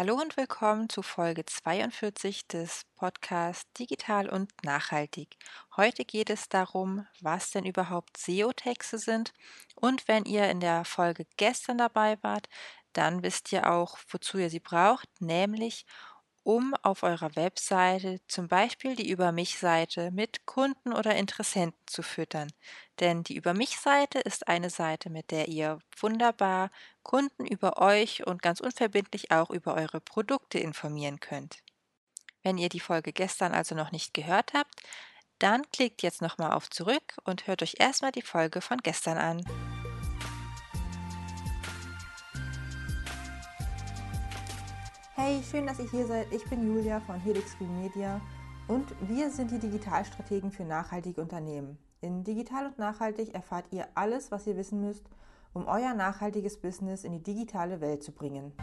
Hallo und willkommen zu Folge 42 des Podcasts Digital und Nachhaltig. Heute geht es darum, was denn überhaupt SEO-Texte sind. Und wenn ihr in der Folge gestern dabei wart, dann wisst ihr auch, wozu ihr sie braucht, nämlich um auf eurer Webseite zum Beispiel die Über mich-Seite mit Kunden oder Interessenten zu füttern. Denn die Über mich-Seite ist eine Seite, mit der ihr wunderbar Kunden über euch und ganz unverbindlich auch über eure Produkte informieren könnt. Wenn ihr die Folge gestern also noch nicht gehört habt, dann klickt jetzt nochmal auf Zurück und hört euch erstmal die Folge von gestern an. Hey, schön, dass ihr hier seid. Ich bin Julia von Helix Green Media und wir sind die Digitalstrategen für nachhaltige Unternehmen. In Digital und Nachhaltig erfahrt ihr alles, was ihr wissen müsst, um euer nachhaltiges Business in die digitale Welt zu bringen.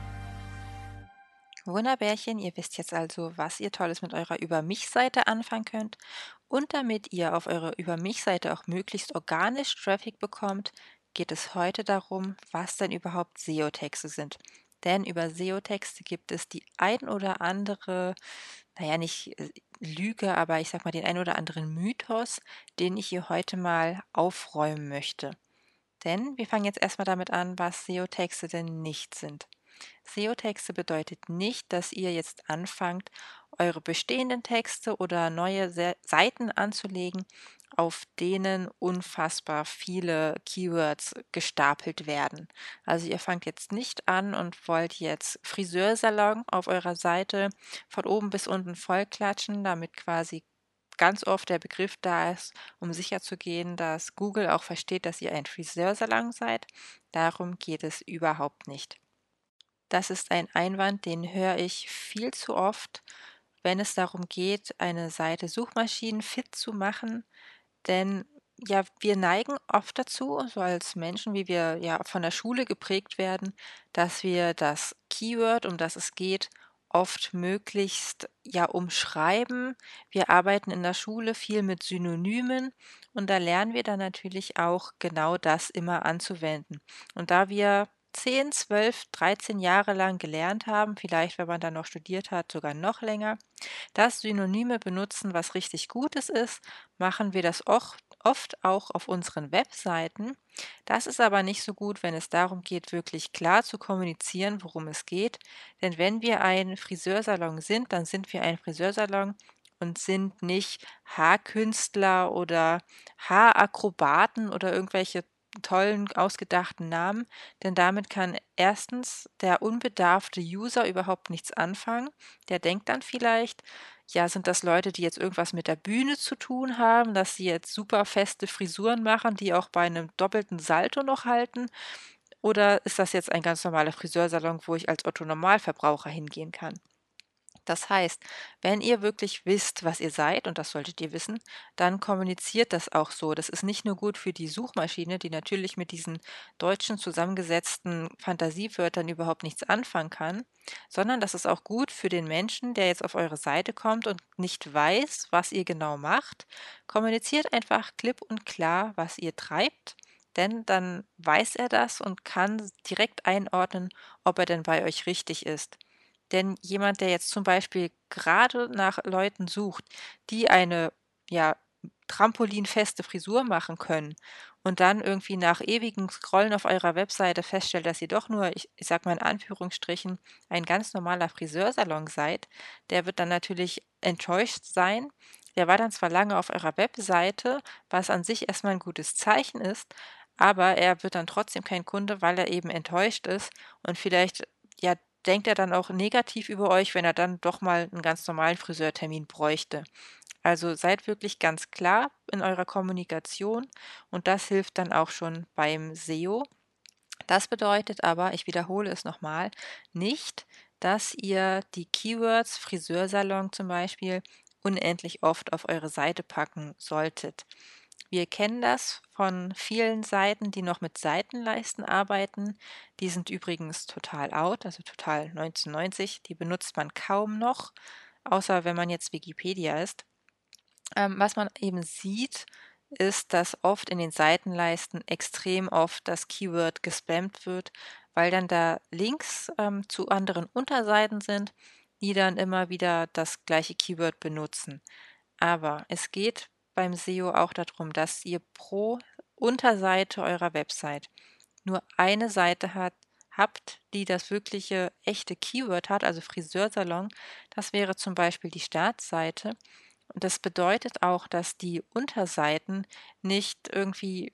Wunderbärchen, ihr wisst jetzt also, was ihr Tolles mit eurer Über mich-Seite anfangen könnt. Und damit ihr auf eurer Über mich-Seite auch möglichst organisch Traffic bekommt, geht es heute darum, was denn überhaupt SEO-Texte sind. Denn über SEO-Texte gibt es die ein oder andere, naja, nicht äh, Lüge, aber ich sag mal den ein oder anderen Mythos, den ich hier heute mal aufräumen möchte. Denn wir fangen jetzt erstmal damit an, was SEO-Texte denn nicht sind. SEO-Texte bedeutet nicht, dass ihr jetzt anfangt, eure bestehenden Texte oder neue Seiten anzulegen auf denen unfassbar viele Keywords gestapelt werden. Also ihr fangt jetzt nicht an und wollt jetzt Friseursalon auf eurer Seite von oben bis unten vollklatschen, damit quasi ganz oft der Begriff da ist, um sicherzugehen, dass Google auch versteht, dass ihr ein Friseursalon seid. Darum geht es überhaupt nicht. Das ist ein Einwand, den höre ich viel zu oft, wenn es darum geht, eine Seite suchmaschinenfit zu machen denn ja, wir neigen oft dazu, so als Menschen, wie wir ja von der Schule geprägt werden, dass wir das Keyword, um das es geht, oft möglichst ja umschreiben. Wir arbeiten in der Schule viel mit Synonymen und da lernen wir dann natürlich auch genau das immer anzuwenden. Und da wir 10, 12, 13 Jahre lang gelernt haben, vielleicht wenn man dann noch studiert hat, sogar noch länger, dass Synonyme benutzen, was richtig Gutes ist, machen wir das oft, oft auch auf unseren Webseiten. Das ist aber nicht so gut, wenn es darum geht, wirklich klar zu kommunizieren, worum es geht. Denn wenn wir ein Friseursalon sind, dann sind wir ein Friseursalon und sind nicht Haarkünstler oder Haarakrobaten oder irgendwelche tollen, ausgedachten Namen, denn damit kann erstens der unbedarfte User überhaupt nichts anfangen. Der denkt dann vielleicht, ja, sind das Leute, die jetzt irgendwas mit der Bühne zu tun haben, dass sie jetzt super feste Frisuren machen, die auch bei einem doppelten Salto noch halten? Oder ist das jetzt ein ganz normaler Friseursalon, wo ich als Otto Normalverbraucher hingehen kann? Das heißt, wenn ihr wirklich wisst, was ihr seid, und das solltet ihr wissen, dann kommuniziert das auch so. Das ist nicht nur gut für die Suchmaschine, die natürlich mit diesen deutschen zusammengesetzten Fantasiewörtern überhaupt nichts anfangen kann, sondern das ist auch gut für den Menschen, der jetzt auf eure Seite kommt und nicht weiß, was ihr genau macht. Kommuniziert einfach klipp und klar, was ihr treibt denn dann weiß er das und kann direkt einordnen, ob er denn bei euch richtig ist. Denn jemand, der jetzt zum Beispiel gerade nach Leuten sucht, die eine ja, trampolinfeste Frisur machen können und dann irgendwie nach ewigem Scrollen auf eurer Webseite feststellt, dass ihr doch nur, ich, ich sag mal in Anführungsstrichen, ein ganz normaler Friseursalon seid, der wird dann natürlich enttäuscht sein. Der war dann zwar lange auf eurer Webseite, was an sich erstmal ein gutes Zeichen ist, aber er wird dann trotzdem kein Kunde, weil er eben enttäuscht ist und vielleicht ja denkt er dann auch negativ über euch, wenn er dann doch mal einen ganz normalen Friseurtermin bräuchte. Also seid wirklich ganz klar in eurer Kommunikation und das hilft dann auch schon beim SEO. Das bedeutet aber, ich wiederhole es nochmal, nicht, dass ihr die Keywords Friseursalon zum Beispiel unendlich oft auf eure Seite packen solltet. Wir kennen das von vielen Seiten, die noch mit Seitenleisten arbeiten. Die sind übrigens total out, also total 1990. Die benutzt man kaum noch, außer wenn man jetzt Wikipedia ist. Ähm, was man eben sieht, ist, dass oft in den Seitenleisten extrem oft das Keyword gespammt wird, weil dann da Links ähm, zu anderen Unterseiten sind, die dann immer wieder das gleiche Keyword benutzen. Aber es geht beim SEO auch darum, dass ihr pro Unterseite eurer Website nur eine Seite hat, habt, die das wirkliche echte Keyword hat, also Friseursalon. Das wäre zum Beispiel die Startseite. Und das bedeutet auch, dass die Unterseiten nicht irgendwie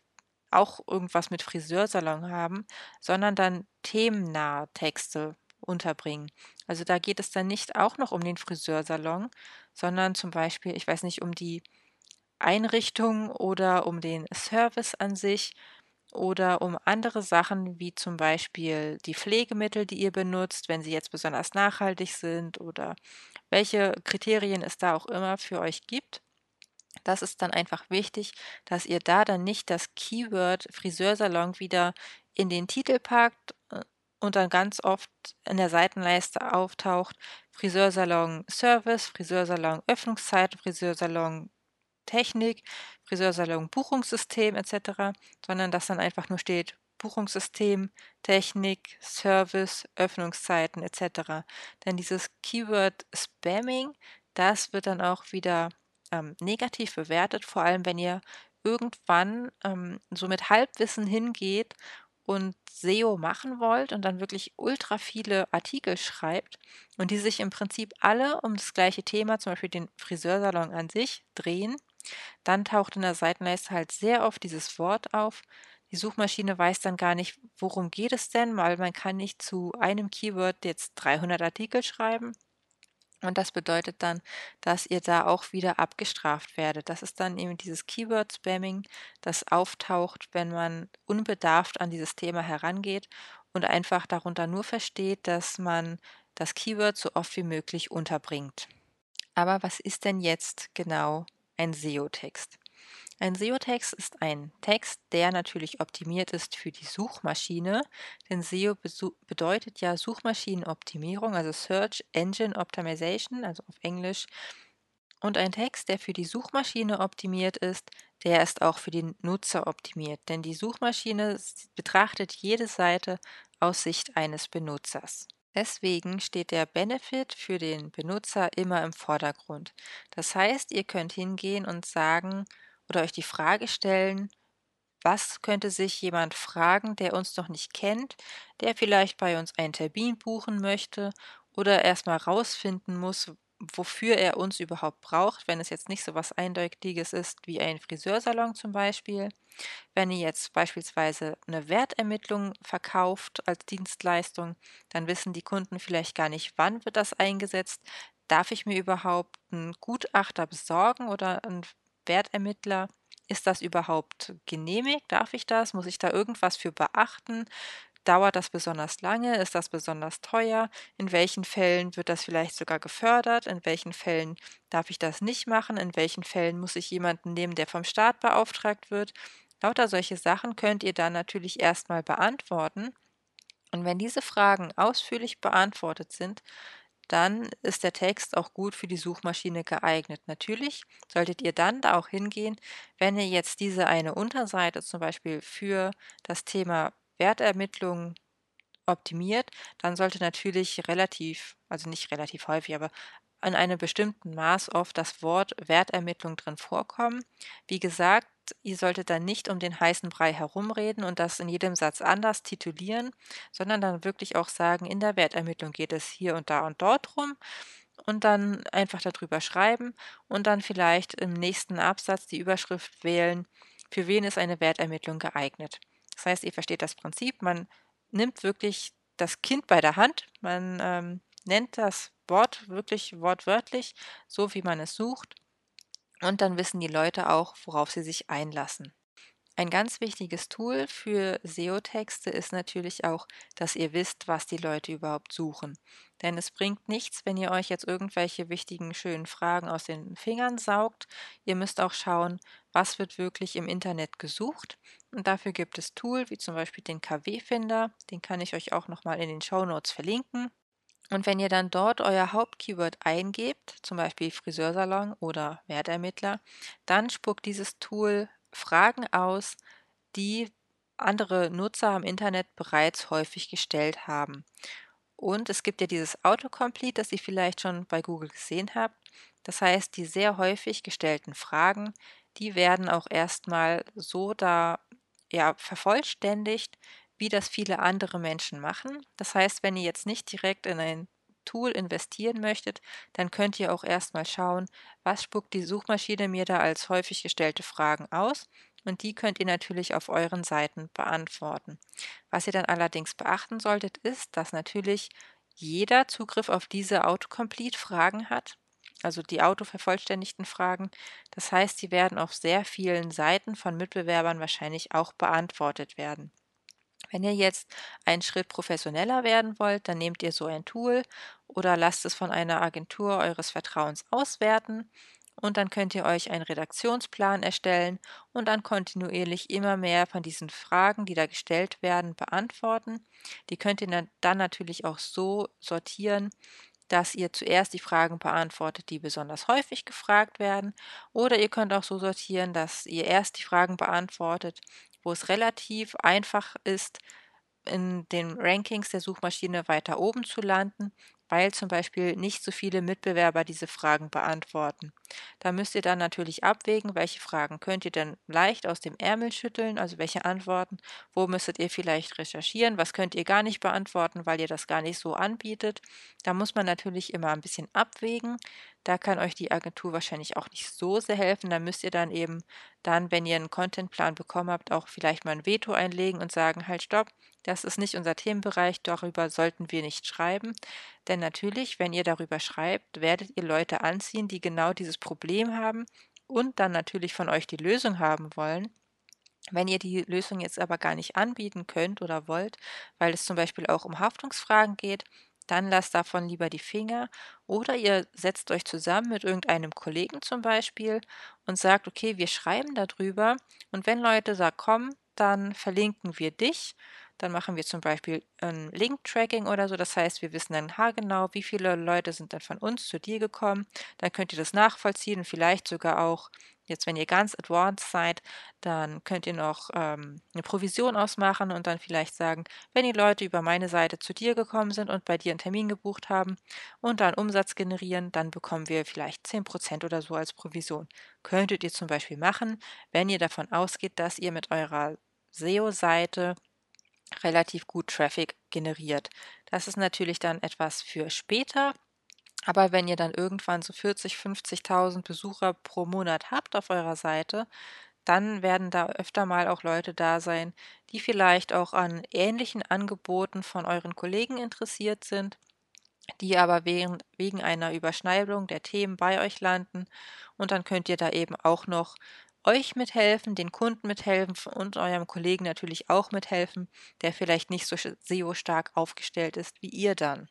auch irgendwas mit Friseursalon haben, sondern dann themennahe Texte unterbringen. Also da geht es dann nicht auch noch um den Friseursalon, sondern zum Beispiel, ich weiß nicht, um die Einrichtung oder um den Service an sich oder um andere Sachen wie zum Beispiel die Pflegemittel, die ihr benutzt, wenn sie jetzt besonders nachhaltig sind oder welche Kriterien es da auch immer für euch gibt. Das ist dann einfach wichtig, dass ihr da dann nicht das Keyword Friseursalon wieder in den Titel packt äh, und dann ganz oft in der Seitenleiste auftaucht Friseursalon Service, Friseursalon Öffnungszeit, Friseursalon Technik, Friseursalon Buchungssystem etc., sondern dass dann einfach nur steht Buchungssystem, Technik, Service, Öffnungszeiten etc. Denn dieses Keyword Spamming, das wird dann auch wieder ähm, negativ bewertet, vor allem wenn ihr irgendwann ähm, so mit Halbwissen hingeht und SEO machen wollt und dann wirklich ultra viele Artikel schreibt und die sich im Prinzip alle um das gleiche Thema, zum Beispiel den Friseursalon an sich, drehen, dann taucht in der Seitenleiste halt sehr oft dieses Wort auf. Die Suchmaschine weiß dann gar nicht, worum geht es denn, weil man kann nicht zu einem Keyword jetzt 300 Artikel schreiben. Und das bedeutet dann, dass ihr da auch wieder abgestraft werdet. Das ist dann eben dieses Keyword-Spamming, das auftaucht, wenn man unbedarft an dieses Thema herangeht und einfach darunter nur versteht, dass man das Keyword so oft wie möglich unterbringt. Aber was ist denn jetzt genau ein SEO-Text? Ein SEO-Text ist ein Text, der natürlich optimiert ist für die Suchmaschine, denn SEO bedeutet ja Suchmaschinenoptimierung, also Search Engine Optimization, also auf Englisch. Und ein Text, der für die Suchmaschine optimiert ist, der ist auch für den Nutzer optimiert, denn die Suchmaschine betrachtet jede Seite aus Sicht eines Benutzers. Deswegen steht der Benefit für den Benutzer immer im Vordergrund. Das heißt, ihr könnt hingehen und sagen, oder euch die Frage stellen, was könnte sich jemand fragen, der uns noch nicht kennt, der vielleicht bei uns einen Termin buchen möchte oder erstmal rausfinden muss, wofür er uns überhaupt braucht, wenn es jetzt nicht so was Eindeutiges ist wie ein Friseursalon zum Beispiel. Wenn ihr jetzt beispielsweise eine Wertermittlung verkauft als Dienstleistung, dann wissen die Kunden vielleicht gar nicht, wann wird das eingesetzt. Darf ich mir überhaupt einen Gutachter besorgen oder einen Wertermittler, ist das überhaupt genehmigt? Darf ich das? Muss ich da irgendwas für beachten? Dauert das besonders lange? Ist das besonders teuer? In welchen Fällen wird das vielleicht sogar gefördert? In welchen Fällen darf ich das nicht machen? In welchen Fällen muss ich jemanden nehmen, der vom Staat beauftragt wird? Lauter solche Sachen könnt ihr dann natürlich erstmal beantworten. Und wenn diese Fragen ausführlich beantwortet sind, dann ist der Text auch gut für die Suchmaschine geeignet. Natürlich solltet ihr dann da auch hingehen, wenn ihr jetzt diese eine Unterseite zum Beispiel für das Thema Wertermittlung optimiert, dann sollte natürlich relativ, also nicht relativ häufig, aber in einem bestimmten Maß oft das Wort Wertermittlung drin vorkommen. Wie gesagt, ihr solltet dann nicht um den heißen Brei herumreden und das in jedem Satz anders titulieren, sondern dann wirklich auch sagen, in der Wertermittlung geht es hier und da und dort rum und dann einfach darüber schreiben und dann vielleicht im nächsten Absatz die Überschrift wählen, für wen ist eine Wertermittlung geeignet. Das heißt, ihr versteht das Prinzip, man nimmt wirklich das Kind bei der Hand, man ähm, nennt das Wort wirklich wortwörtlich, so wie man es sucht und dann wissen die Leute auch, worauf sie sich einlassen. Ein ganz wichtiges Tool für SEO-Texte ist natürlich auch, dass ihr wisst, was die Leute überhaupt suchen. Denn es bringt nichts, wenn ihr euch jetzt irgendwelche wichtigen, schönen Fragen aus den Fingern saugt. Ihr müsst auch schauen, was wird wirklich im Internet gesucht. Und dafür gibt es Tool wie zum Beispiel den KW-Finder. Den kann ich euch auch nochmal in den Show Notes verlinken. Und wenn ihr dann dort euer Hauptkeyword eingebt, zum Beispiel Friseursalon oder Wertermittler, dann spuckt dieses Tool Fragen aus, die andere Nutzer am Internet bereits häufig gestellt haben. Und es gibt ja dieses Autocomplete, das ihr vielleicht schon bei Google gesehen habt. Das heißt, die sehr häufig gestellten Fragen, die werden auch erstmal so da ja, vervollständigt, wie das viele andere Menschen machen. Das heißt, wenn ihr jetzt nicht direkt in ein Tool investieren möchtet, dann könnt ihr auch erstmal schauen, was spuckt die Suchmaschine mir da als häufig gestellte Fragen aus und die könnt ihr natürlich auf euren Seiten beantworten. Was ihr dann allerdings beachten solltet, ist, dass natürlich jeder Zugriff auf diese Autocomplete-Fragen hat, also die autovervollständigten Fragen. Das heißt, sie werden auf sehr vielen Seiten von Mitbewerbern wahrscheinlich auch beantwortet werden. Wenn ihr jetzt einen Schritt professioneller werden wollt, dann nehmt ihr so ein Tool oder lasst es von einer Agentur eures Vertrauens auswerten und dann könnt ihr euch einen Redaktionsplan erstellen und dann kontinuierlich immer mehr von diesen Fragen, die da gestellt werden, beantworten. Die könnt ihr dann natürlich auch so sortieren, dass ihr zuerst die Fragen beantwortet, die besonders häufig gefragt werden, oder ihr könnt auch so sortieren, dass ihr erst die Fragen beantwortet, wo es relativ einfach ist, in den Rankings der Suchmaschine weiter oben zu landen weil zum Beispiel nicht so viele Mitbewerber diese Fragen beantworten. Da müsst ihr dann natürlich abwägen, welche Fragen könnt ihr denn leicht aus dem Ärmel schütteln, also welche Antworten, wo müsstet ihr vielleicht recherchieren, was könnt ihr gar nicht beantworten, weil ihr das gar nicht so anbietet. Da muss man natürlich immer ein bisschen abwägen. Da kann euch die Agentur wahrscheinlich auch nicht so sehr helfen. Da müsst ihr dann eben dann, wenn ihr einen Contentplan bekommen habt, auch vielleicht mal ein Veto einlegen und sagen, halt stopp, das ist nicht unser Themenbereich, darüber sollten wir nicht schreiben. Denn natürlich, wenn ihr darüber schreibt, werdet ihr Leute anziehen, die genau dieses Problem haben und dann natürlich von euch die Lösung haben wollen. Wenn ihr die Lösung jetzt aber gar nicht anbieten könnt oder wollt, weil es zum Beispiel auch um Haftungsfragen geht, dann lasst davon lieber die Finger. Oder ihr setzt euch zusammen mit irgendeinem Kollegen zum Beispiel und sagt, okay, wir schreiben darüber. Und wenn Leute sagen, komm, dann verlinken wir dich dann machen wir zum Beispiel ein Link-Tracking oder so. Das heißt, wir wissen dann haargenau, wie viele Leute sind dann von uns zu dir gekommen. Dann könnt ihr das nachvollziehen und vielleicht sogar auch, jetzt wenn ihr ganz advanced seid, dann könnt ihr noch ähm, eine Provision ausmachen und dann vielleicht sagen, wenn die Leute über meine Seite zu dir gekommen sind und bei dir einen Termin gebucht haben und dann Umsatz generieren, dann bekommen wir vielleicht 10% oder so als Provision. Könntet ihr zum Beispiel machen, wenn ihr davon ausgeht, dass ihr mit eurer SEO-Seite relativ gut Traffic generiert. Das ist natürlich dann etwas für später. Aber wenn ihr dann irgendwann so 40, 50.000 Besucher pro Monat habt auf eurer Seite, dann werden da öfter mal auch Leute da sein, die vielleicht auch an ähnlichen Angeboten von euren Kollegen interessiert sind, die aber wegen, wegen einer Überschneidung der Themen bei euch landen. Und dann könnt ihr da eben auch noch euch mithelfen, den Kunden mithelfen und eurem Kollegen natürlich auch mithelfen, der vielleicht nicht so SEO-stark aufgestellt ist wie ihr dann.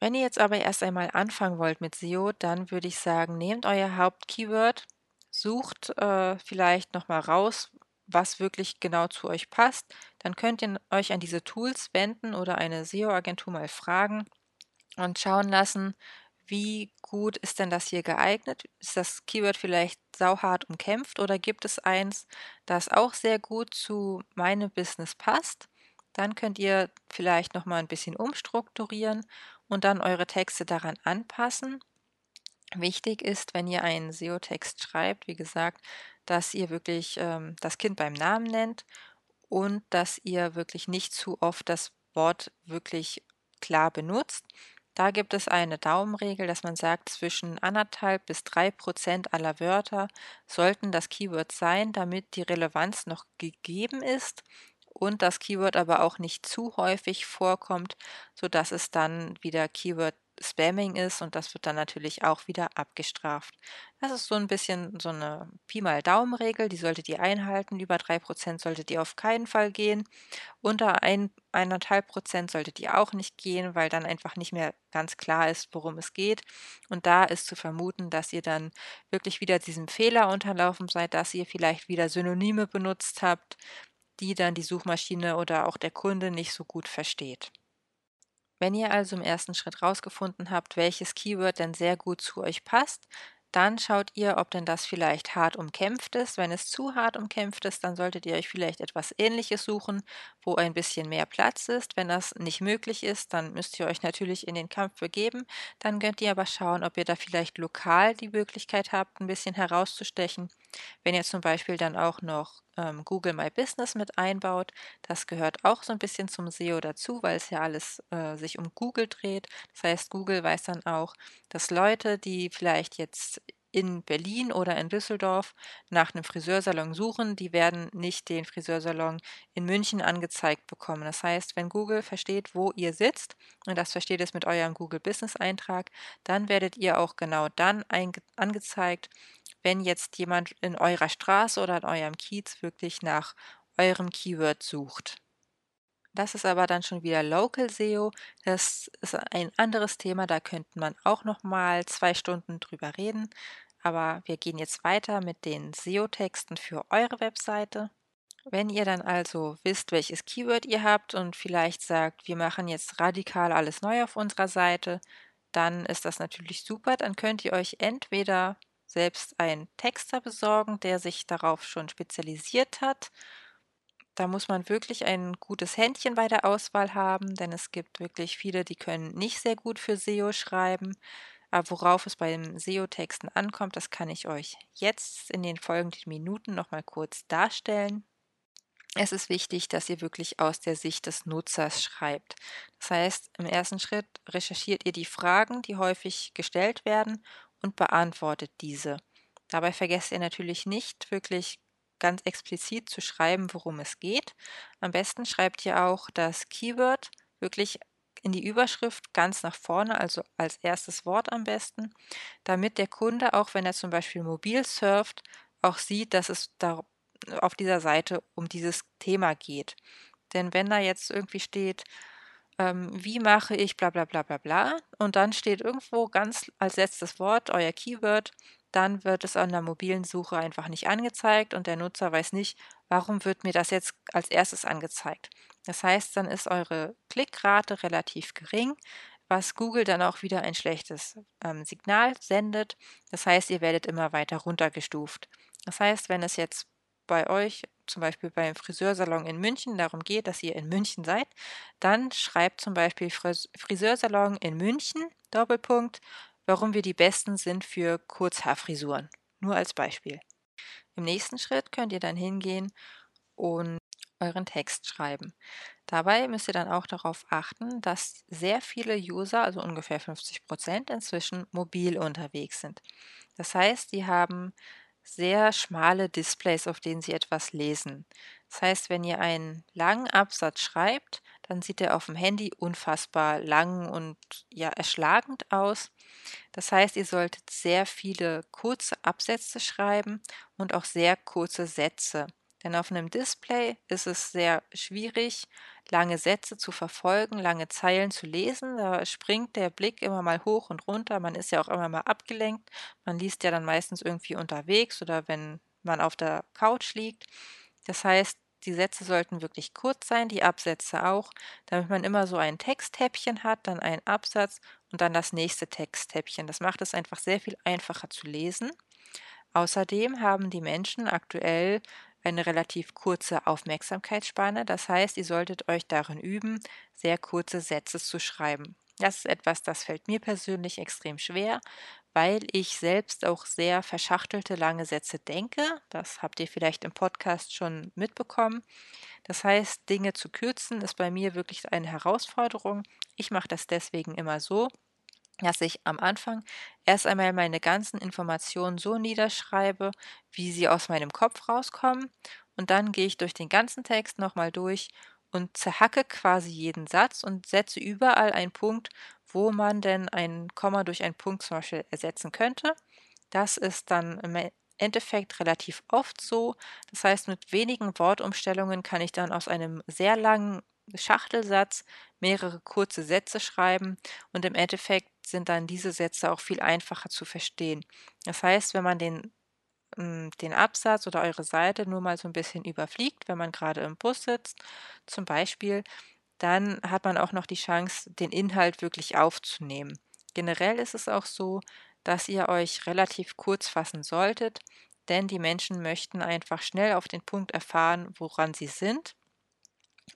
Wenn ihr jetzt aber erst einmal anfangen wollt mit SEO, dann würde ich sagen, nehmt euer Hauptkeyword, sucht äh, vielleicht nochmal raus, was wirklich genau zu euch passt. Dann könnt ihr euch an diese Tools wenden oder eine SEO-Agentur mal fragen und schauen lassen, wie gut ist denn das hier geeignet? Ist das Keyword vielleicht sauhart umkämpft oder gibt es eins, das auch sehr gut zu meinem Business passt? Dann könnt ihr vielleicht noch mal ein bisschen umstrukturieren und dann eure Texte daran anpassen. Wichtig ist, wenn ihr einen SEO-Text schreibt, wie gesagt, dass ihr wirklich ähm, das Kind beim Namen nennt und dass ihr wirklich nicht zu oft das Wort wirklich klar benutzt. Da gibt es eine Daumenregel, dass man sagt, zwischen anderthalb bis drei Prozent aller Wörter sollten das Keyword sein, damit die Relevanz noch gegeben ist und das Keyword aber auch nicht zu häufig vorkommt, sodass es dann wieder Keyword Spamming ist und das wird dann natürlich auch wieder abgestraft. Das ist so ein bisschen so eine Pi mal Daumen-Regel, die solltet ihr einhalten. Über 3% solltet ihr auf keinen Fall gehen. Unter 1,5% solltet ihr auch nicht gehen, weil dann einfach nicht mehr ganz klar ist, worum es geht. Und da ist zu vermuten, dass ihr dann wirklich wieder diesem Fehler unterlaufen seid, dass ihr vielleicht wieder Synonyme benutzt habt, die dann die Suchmaschine oder auch der Kunde nicht so gut versteht. Wenn ihr also im ersten Schritt rausgefunden habt, welches Keyword denn sehr gut zu euch passt, Dann schaut ihr, ob denn das vielleicht hart umkämpft ist. Wenn es zu hart umkämpft ist, dann solltet ihr euch vielleicht etwas Ähnliches suchen, wo ein bisschen mehr Platz ist. Wenn das nicht möglich ist, dann müsst ihr euch natürlich in den Kampf begeben. Dann könnt ihr aber schauen, ob ihr da vielleicht lokal die Möglichkeit habt, ein bisschen herauszustechen. Wenn ihr zum Beispiel dann auch noch ähm, Google My Business mit einbaut, das gehört auch so ein bisschen zum SEO dazu, weil es ja alles äh, sich um Google dreht. Das heißt, Google weiß dann auch, dass Leute, die vielleicht jetzt in Berlin oder in Düsseldorf nach einem Friseursalon suchen, die werden nicht den Friseursalon in München angezeigt bekommen. Das heißt, wenn Google versteht, wo ihr sitzt, und das versteht es mit eurem Google Business Eintrag, dann werdet ihr auch genau dann angezeigt, wenn jetzt jemand in eurer Straße oder in eurem Kiez wirklich nach eurem Keyword sucht. Das ist aber dann schon wieder Local SEO. Das ist ein anderes Thema, da könnte man auch noch mal zwei Stunden drüber reden. Aber wir gehen jetzt weiter mit den SEO-Texten für eure Webseite. Wenn ihr dann also wisst, welches Keyword ihr habt und vielleicht sagt, wir machen jetzt radikal alles neu auf unserer Seite, dann ist das natürlich super. Dann könnt ihr euch entweder selbst einen Texter besorgen, der sich darauf schon spezialisiert hat. Da muss man wirklich ein gutes Händchen bei der Auswahl haben, denn es gibt wirklich viele, die können nicht sehr gut für SEO schreiben. Aber worauf es beim SEO-Texten ankommt, das kann ich euch jetzt in den folgenden Minuten nochmal kurz darstellen. Es ist wichtig, dass ihr wirklich aus der Sicht des Nutzers schreibt. Das heißt, im ersten Schritt recherchiert ihr die Fragen, die häufig gestellt werden und beantwortet diese. Dabei vergesst ihr natürlich nicht, wirklich ganz explizit zu schreiben, worum es geht. Am besten schreibt ihr auch das Keyword wirklich in die Überschrift ganz nach vorne, also als erstes Wort am besten, damit der Kunde, auch wenn er zum Beispiel mobil surft, auch sieht, dass es da auf dieser Seite um dieses Thema geht. Denn wenn da jetzt irgendwie steht, ähm, wie mache ich bla bla bla bla bla und dann steht irgendwo ganz als letztes Wort euer Keyword, dann wird es an der mobilen Suche einfach nicht angezeigt und der Nutzer weiß nicht, warum wird mir das jetzt als erstes angezeigt. Das heißt, dann ist eure Klickrate relativ gering, was Google dann auch wieder ein schlechtes ähm, Signal sendet. Das heißt, ihr werdet immer weiter runtergestuft. Das heißt, wenn es jetzt bei euch, zum Beispiel beim Friseursalon in München, darum geht, dass ihr in München seid, dann schreibt zum Beispiel Friseursalon in München, Doppelpunkt, warum wir die Besten sind für Kurzhaarfrisuren. Nur als Beispiel. Im nächsten Schritt könnt ihr dann hingehen und euren Text schreiben. Dabei müsst ihr dann auch darauf achten, dass sehr viele User, also ungefähr 50 Prozent, inzwischen mobil unterwegs sind. Das heißt, die haben sehr schmale Displays, auf denen sie etwas lesen. Das heißt, wenn ihr einen langen Absatz schreibt, dann sieht er auf dem Handy unfassbar lang und ja erschlagend aus. Das heißt, ihr solltet sehr viele kurze Absätze schreiben und auch sehr kurze Sätze. Denn auf einem Display ist es sehr schwierig, lange Sätze zu verfolgen, lange Zeilen zu lesen. Da springt der Blick immer mal hoch und runter. Man ist ja auch immer mal abgelenkt. Man liest ja dann meistens irgendwie unterwegs oder wenn man auf der Couch liegt. Das heißt, die Sätze sollten wirklich kurz sein, die Absätze auch, damit man immer so ein Texthäppchen hat, dann einen Absatz und dann das nächste Texthäppchen. Das macht es einfach sehr viel einfacher zu lesen. Außerdem haben die Menschen aktuell eine relativ kurze Aufmerksamkeitsspanne. Das heißt, ihr solltet euch darin üben, sehr kurze Sätze zu schreiben. Das ist etwas, das fällt mir persönlich extrem schwer, weil ich selbst auch sehr verschachtelte lange Sätze denke. Das habt ihr vielleicht im Podcast schon mitbekommen. Das heißt, Dinge zu kürzen ist bei mir wirklich eine Herausforderung. Ich mache das deswegen immer so, dass ich am Anfang erst einmal meine ganzen Informationen so niederschreibe, wie sie aus meinem Kopf rauskommen, und dann gehe ich durch den ganzen Text nochmal durch und zerhacke quasi jeden Satz und setze überall einen Punkt, wo man denn ein Komma durch einen Punkt zum Beispiel ersetzen könnte. Das ist dann im Endeffekt relativ oft so. Das heißt, mit wenigen Wortumstellungen kann ich dann aus einem sehr langen Schachtelsatz mehrere kurze Sätze schreiben und im Endeffekt sind dann diese Sätze auch viel einfacher zu verstehen. Das heißt, wenn man den, hm, den Absatz oder eure Seite nur mal so ein bisschen überfliegt, wenn man gerade im Bus sitzt, zum Beispiel, dann hat man auch noch die Chance, den Inhalt wirklich aufzunehmen. Generell ist es auch so, dass ihr euch relativ kurz fassen solltet, denn die Menschen möchten einfach schnell auf den Punkt erfahren, woran sie sind.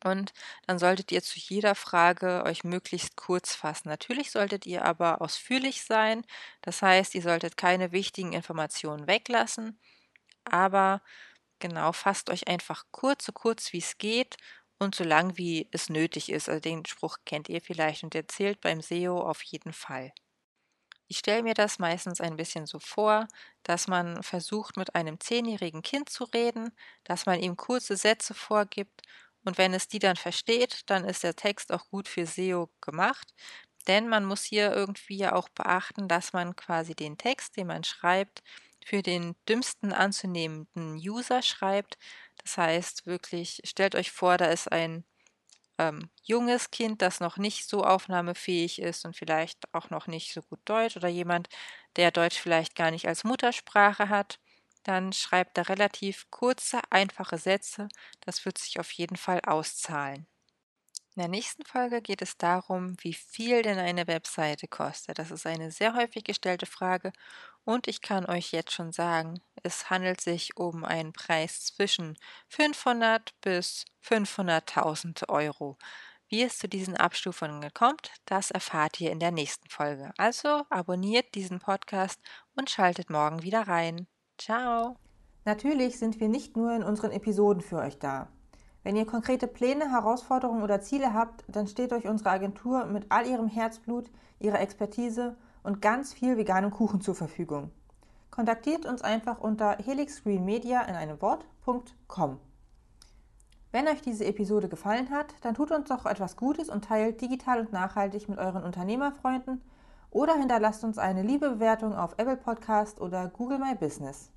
Und dann solltet ihr zu jeder Frage euch möglichst kurz fassen. Natürlich solltet ihr aber ausführlich sein. Das heißt, ihr solltet keine wichtigen Informationen weglassen. Aber genau, fasst euch einfach kurz, so kurz wie es geht und so lang wie es nötig ist. Also den Spruch kennt ihr vielleicht und der zählt beim SEO auf jeden Fall. Ich stelle mir das meistens ein bisschen so vor, dass man versucht, mit einem zehnjährigen Kind zu reden, dass man ihm kurze Sätze vorgibt und wenn es die dann versteht, dann ist der Text auch gut für SEO gemacht, denn man muss hier irgendwie ja auch beachten, dass man quasi den Text, den man schreibt, für den dümmsten anzunehmenden User schreibt. Das heißt wirklich, stellt euch vor, da ist ein ähm, junges Kind, das noch nicht so aufnahmefähig ist und vielleicht auch noch nicht so gut Deutsch oder jemand, der Deutsch vielleicht gar nicht als Muttersprache hat, dann schreibt er relativ kurze, einfache Sätze. Das wird sich auf jeden Fall auszahlen. In der nächsten Folge geht es darum, wie viel denn eine Webseite kostet. Das ist eine sehr häufig gestellte Frage und ich kann euch jetzt schon sagen, es handelt sich um einen Preis zwischen 500 bis 500.000 Euro. Wie es zu diesen Abstufungen kommt, das erfahrt ihr in der nächsten Folge. Also abonniert diesen Podcast und schaltet morgen wieder rein. Ciao! Natürlich sind wir nicht nur in unseren Episoden für euch da. Wenn ihr konkrete Pläne, Herausforderungen oder Ziele habt, dann steht euch unsere Agentur mit all ihrem Herzblut, ihrer Expertise und ganz viel veganem Kuchen zur Verfügung. Kontaktiert uns einfach unter helixgreenmedia in einem Wort.com. Wenn euch diese Episode gefallen hat, dann tut uns doch etwas Gutes und teilt digital und nachhaltig mit euren Unternehmerfreunden oder hinterlasst uns eine liebe Bewertung auf Apple Podcast oder Google My Business.